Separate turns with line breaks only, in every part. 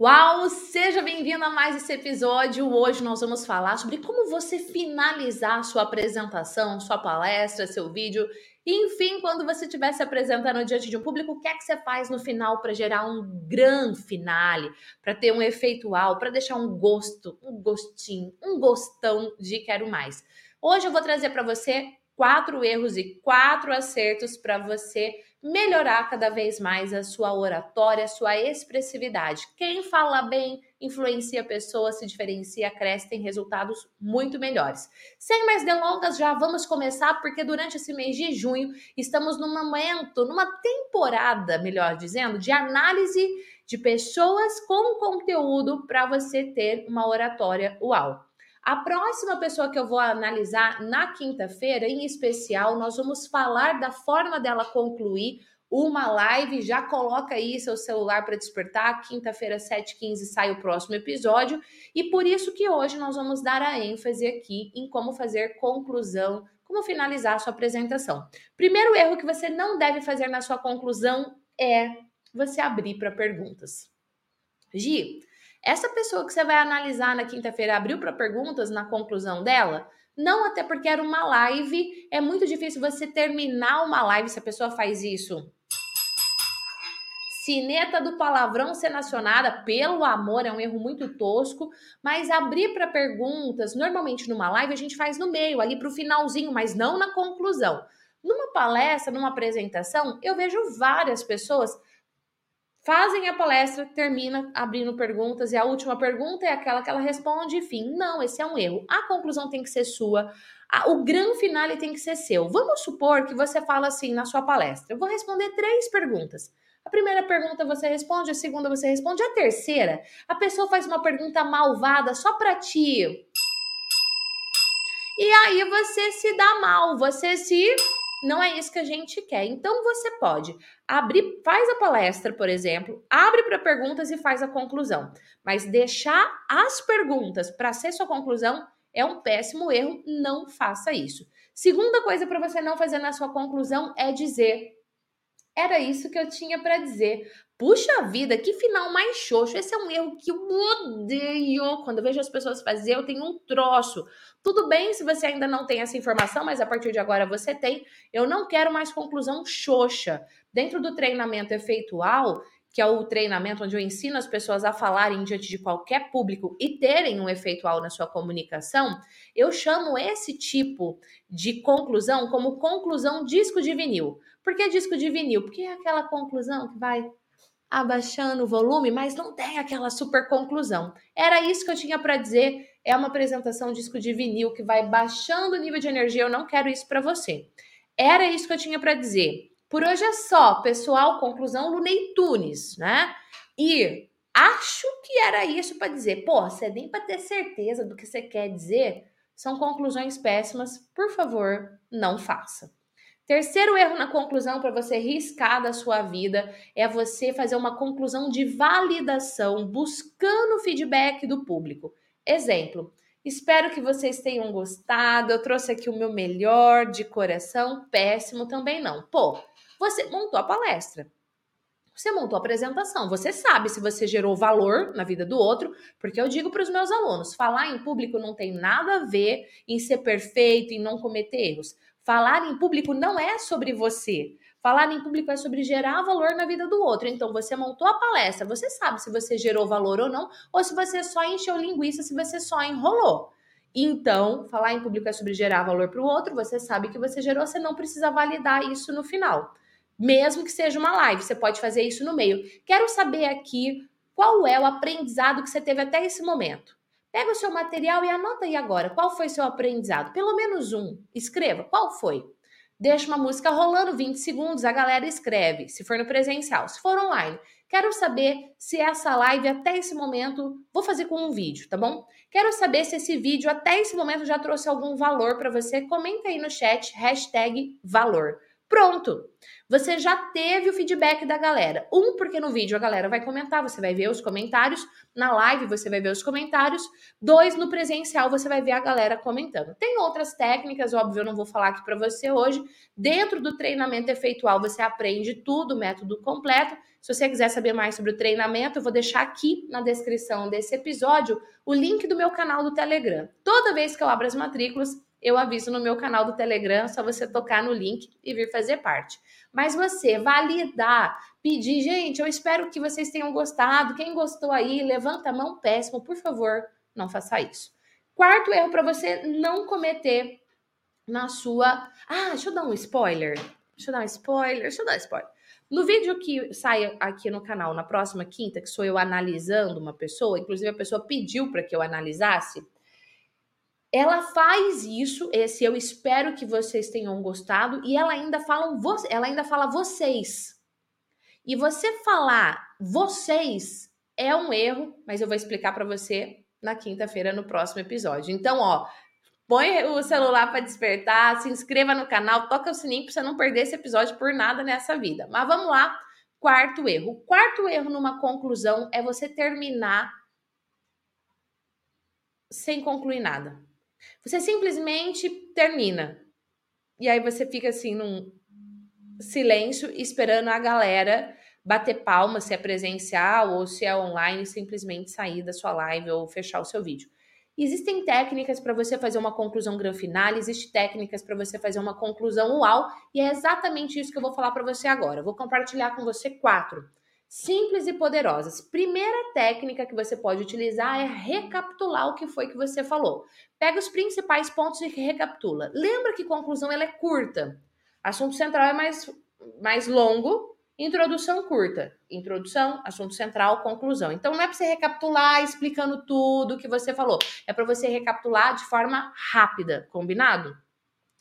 Uau, seja bem-vindo a mais esse episódio. Hoje nós vamos falar sobre como você finalizar sua apresentação, sua palestra, seu vídeo. enfim, quando você estiver se apresentando diante de um público, o que é que você faz no final para gerar um grande finale, para ter um efeitual, para deixar um gosto, um gostinho, um gostão de quero mais. Hoje eu vou trazer para você quatro erros e quatro acertos para você melhorar cada vez mais a sua oratória, a sua expressividade. Quem fala bem influencia a pessoa, se diferencia, cresce, tem resultados muito melhores. Sem mais delongas, já vamos começar, porque durante esse mês de junho estamos num momento, numa temporada, melhor dizendo, de análise de pessoas com conteúdo para você ter uma oratória uau. A próxima pessoa que eu vou analisar na quinta-feira, em especial, nós vamos falar da forma dela concluir uma live. Já coloca aí seu celular para despertar. Quinta-feira, 7h15, sai o próximo episódio. E por isso que hoje nós vamos dar a ênfase aqui em como fazer conclusão, como finalizar a sua apresentação. Primeiro erro que você não deve fazer na sua conclusão é você abrir para perguntas. Gi, essa pessoa que você vai analisar na quinta-feira abriu para perguntas na conclusão dela? Não, até porque era uma live. É muito difícil você terminar uma live se a pessoa faz isso. Cineta do palavrão ser nacionada, pelo amor, é um erro muito tosco. Mas abrir para perguntas, normalmente numa live a gente faz no meio, ali para o finalzinho, mas não na conclusão. Numa palestra, numa apresentação, eu vejo várias pessoas fazem a palestra, termina abrindo perguntas e a última pergunta é aquela que ela responde, enfim, não, esse é um erro. A conclusão tem que ser sua, o grande finale tem que ser seu. Vamos supor que você fala assim na sua palestra: eu vou responder três perguntas. A primeira pergunta você responde, a segunda você responde, a terceira, a pessoa faz uma pergunta malvada só para ti. E aí você se dá mal, você se não é isso que a gente quer. Então você pode abrir, faz a palestra, por exemplo, abre para perguntas e faz a conclusão. Mas deixar as perguntas para ser sua conclusão é um péssimo erro, não faça isso. Segunda coisa para você não fazer na sua conclusão é dizer era isso que eu tinha para dizer. Puxa vida, que final mais xoxo. Esse é um erro que eu odeio. Quando eu vejo as pessoas fazer, eu tenho um troço. Tudo bem se você ainda não tem essa informação, mas a partir de agora você tem. Eu não quero mais conclusão xoxa. Dentro do treinamento efeitual, que é o treinamento onde eu ensino as pessoas a falarem diante de qualquer público e terem um efeitual na sua comunicação, eu chamo esse tipo de conclusão como conclusão disco de vinil. Por que disco de vinil? Porque é aquela conclusão que vai abaixando o volume, mas não tem aquela super conclusão. Era isso que eu tinha para dizer. É uma apresentação disco de vinil que vai baixando o nível de energia. Eu não quero isso para você. Era isso que eu tinha para dizer. Por hoje é só, pessoal. Conclusão Lunei Tunes, né? E acho que era isso para dizer. Pô, você nem para ter certeza do que você quer dizer. São conclusões péssimas. Por favor, não faça. Terceiro erro na conclusão para você riscar da sua vida é você fazer uma conclusão de validação, buscando feedback do público. Exemplo: espero que vocês tenham gostado. Eu trouxe aqui o meu melhor de coração, péssimo também não. Pô, você montou a palestra. Você montou a apresentação, você sabe se você gerou valor na vida do outro, porque eu digo para os meus alunos: falar em público não tem nada a ver em ser perfeito, em não cometer erros. Falar em público não é sobre você. Falar em público é sobre gerar valor na vida do outro. Então, você montou a palestra, você sabe se você gerou valor ou não, ou se você só encheu linguiça, se você só enrolou. Então, falar em público é sobre gerar valor para o outro, você sabe que você gerou, você não precisa validar isso no final. Mesmo que seja uma live, você pode fazer isso no meio. Quero saber aqui qual é o aprendizado que você teve até esse momento. Pega o seu material e anota aí agora qual foi seu aprendizado. Pelo menos um. Escreva qual foi. Deixa uma música rolando 20 segundos, a galera escreve, se for no presencial. Se for online, quero saber se essa live até esse momento, vou fazer com um vídeo, tá bom? Quero saber se esse vídeo até esse momento já trouxe algum valor para você. Comenta aí no chat, hashtag valor. Pronto! Você já teve o feedback da galera. Um, porque no vídeo a galera vai comentar, você vai ver os comentários. Na live você vai ver os comentários. Dois, no presencial você vai ver a galera comentando. Tem outras técnicas, óbvio, eu não vou falar aqui para você hoje. Dentro do treinamento efeitual você aprende tudo, o método completo. Se você quiser saber mais sobre o treinamento, eu vou deixar aqui na descrição desse episódio o link do meu canal do Telegram. Toda vez que eu abro as matrículas, eu aviso no meu canal do Telegram, só você tocar no link e vir fazer parte. Mas você validar, pedir, gente, eu espero que vocês tenham gostado. Quem gostou aí, levanta a mão péssimo, por favor, não faça isso. Quarto erro para você não cometer na sua. Ah, deixa eu dar um spoiler. Deixa eu dar um spoiler, deixa eu dar um spoiler. No vídeo que sai aqui no canal na próxima quinta, que sou eu analisando uma pessoa, inclusive a pessoa pediu para que eu analisasse, ela faz isso, esse eu espero que vocês tenham gostado, e ela ainda fala, ela ainda fala vocês. E você falar vocês é um erro, mas eu vou explicar para você na quinta-feira no próximo episódio. Então, ó, põe o celular para despertar, se inscreva no canal, toca o sininho para você não perder esse episódio por nada nessa vida. Mas vamos lá, quarto erro. Quarto erro numa conclusão é você terminar sem concluir nada. Você simplesmente termina. E aí você fica assim num silêncio esperando a galera bater palma, se é presencial ou se é online, simplesmente sair da sua live ou fechar o seu vídeo. Existem técnicas para você fazer uma conclusão grande final, existem técnicas para você fazer uma conclusão uau, e é exatamente isso que eu vou falar para você agora. Eu vou compartilhar com você quatro simples e poderosas. Primeira técnica que você pode utilizar é recapitular o que foi que você falou. Pega os principais pontos e recapitula. Lembra que conclusão ela é curta. Assunto central é mais, mais longo, introdução curta. Introdução, assunto central, conclusão. Então não é para você recapitular explicando tudo o que você falou. É para você recapitular de forma rápida, combinado?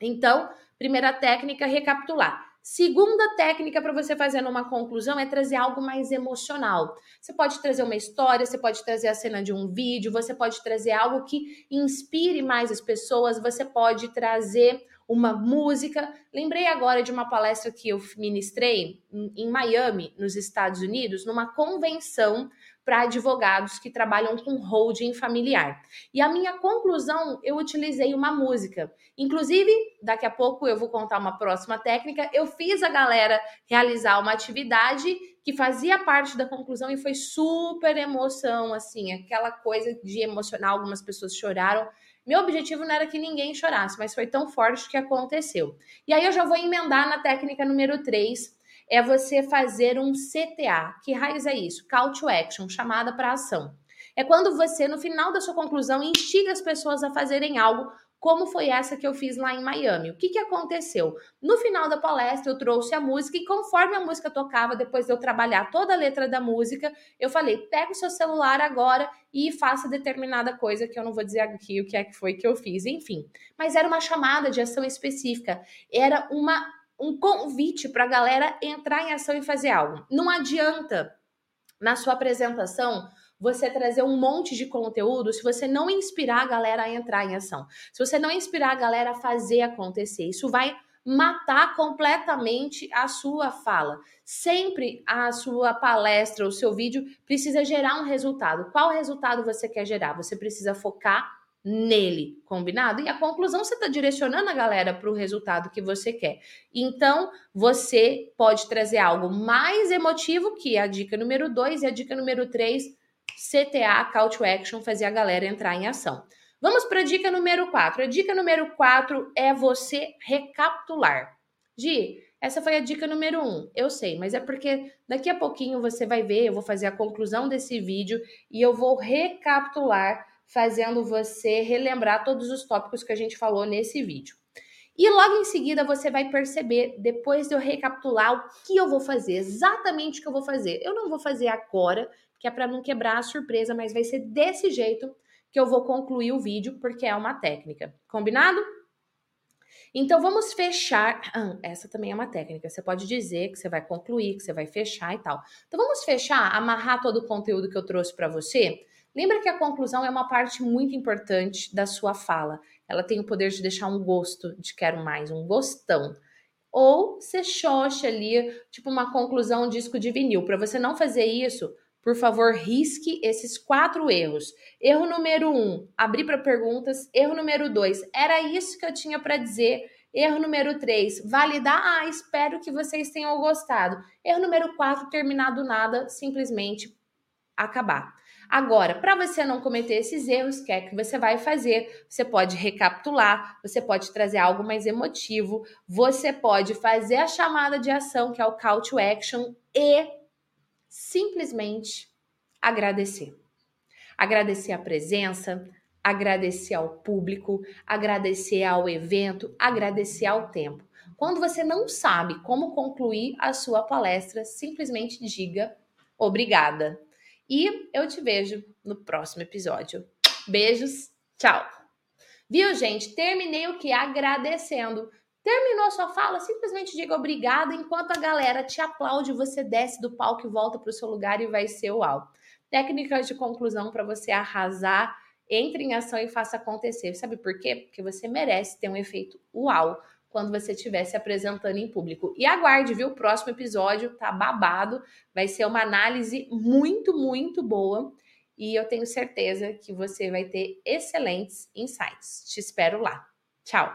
Então, primeira técnica, recapitular. Segunda técnica para você fazer numa conclusão é trazer algo mais emocional. Você pode trazer uma história, você pode trazer a cena de um vídeo, você pode trazer algo que inspire mais as pessoas, você pode trazer uma música. Lembrei agora de uma palestra que eu ministrei em Miami, nos Estados Unidos, numa convenção para advogados que trabalham com holding familiar. E a minha conclusão, eu utilizei uma música. Inclusive, daqui a pouco eu vou contar uma próxima técnica. Eu fiz a galera realizar uma atividade que fazia parte da conclusão e foi super emoção, assim, aquela coisa de emocionar. Algumas pessoas choraram. Meu objetivo não era que ninguém chorasse, mas foi tão forte que aconteceu. E aí eu já vou emendar na técnica número 3, é você fazer um CTA. Que raiz é isso? Call to action, chamada para ação. É quando você, no final da sua conclusão, instiga as pessoas a fazerem algo como foi essa que eu fiz lá em Miami. O que, que aconteceu? No final da palestra, eu trouxe a música e conforme a música tocava, depois de eu trabalhar toda a letra da música, eu falei: pega o seu celular agora e faça determinada coisa que eu não vou dizer aqui o que é que foi que eu fiz, enfim. Mas era uma chamada de ação específica, era uma um convite para a galera entrar em ação e fazer algo. Não adianta na sua apresentação você trazer um monte de conteúdo se você não inspirar a galera a entrar em ação. Se você não inspirar a galera a fazer acontecer, isso vai matar completamente a sua fala. Sempre a sua palestra, o seu vídeo precisa gerar um resultado. Qual resultado você quer gerar? Você precisa focar nele, combinado? E a conclusão você está direcionando a galera para o resultado que você quer. Então, você pode trazer algo mais emotivo, que é a dica número 2, e a dica número 3, CTA, Call to Action, fazer a galera entrar em ação. Vamos para a dica número 4. A dica número 4 é você recapitular. Gi, essa foi a dica número 1. Um. Eu sei, mas é porque daqui a pouquinho você vai ver, eu vou fazer a conclusão desse vídeo e eu vou recapitular fazendo você relembrar todos os tópicos que a gente falou nesse vídeo. E logo em seguida você vai perceber, depois de eu recapitular, o que eu vou fazer, exatamente o que eu vou fazer. Eu não vou fazer agora, que é para não quebrar a surpresa, mas vai ser desse jeito que eu vou concluir o vídeo, porque é uma técnica. Combinado? Então vamos fechar. Ah, essa também é uma técnica. Você pode dizer que você vai concluir, que você vai fechar e tal. Então vamos fechar, amarrar todo o conteúdo que eu trouxe para você Lembra que a conclusão é uma parte muito importante da sua fala. Ela tem o poder de deixar um gosto de quero mais, um gostão. ou você xoxa ali, tipo uma conclusão disco de vinil. Para você não fazer isso, por favor, risque esses quatro erros. Erro número um, abrir para perguntas. Erro número dois, era isso que eu tinha para dizer. Erro número 3, validar. Ah, espero que vocês tenham gostado. Erro número 4, terminar do nada, simplesmente acabar. Agora, para você não cometer esses erros, o que é que você vai fazer? Você pode recapitular, você pode trazer algo mais emotivo, você pode fazer a chamada de ação, que é o call to action, e simplesmente agradecer. Agradecer a presença, agradecer ao público, agradecer ao evento, agradecer ao tempo. Quando você não sabe como concluir a sua palestra, simplesmente diga obrigada. E eu te vejo no próximo episódio. Beijos, tchau. Viu, gente? Terminei o que? Agradecendo. Terminou a sua fala, simplesmente diga obrigada enquanto a galera te aplaude, você desce do palco e volta para o seu lugar e vai ser uau. Técnicas de conclusão para você arrasar entre em ação e faça acontecer. Sabe por quê? Porque você merece ter um efeito uau quando você estiver se apresentando em público. E aguarde, viu? O próximo episódio tá babado, vai ser uma análise muito, muito boa e eu tenho certeza que você vai ter excelentes insights. Te espero lá. Tchau!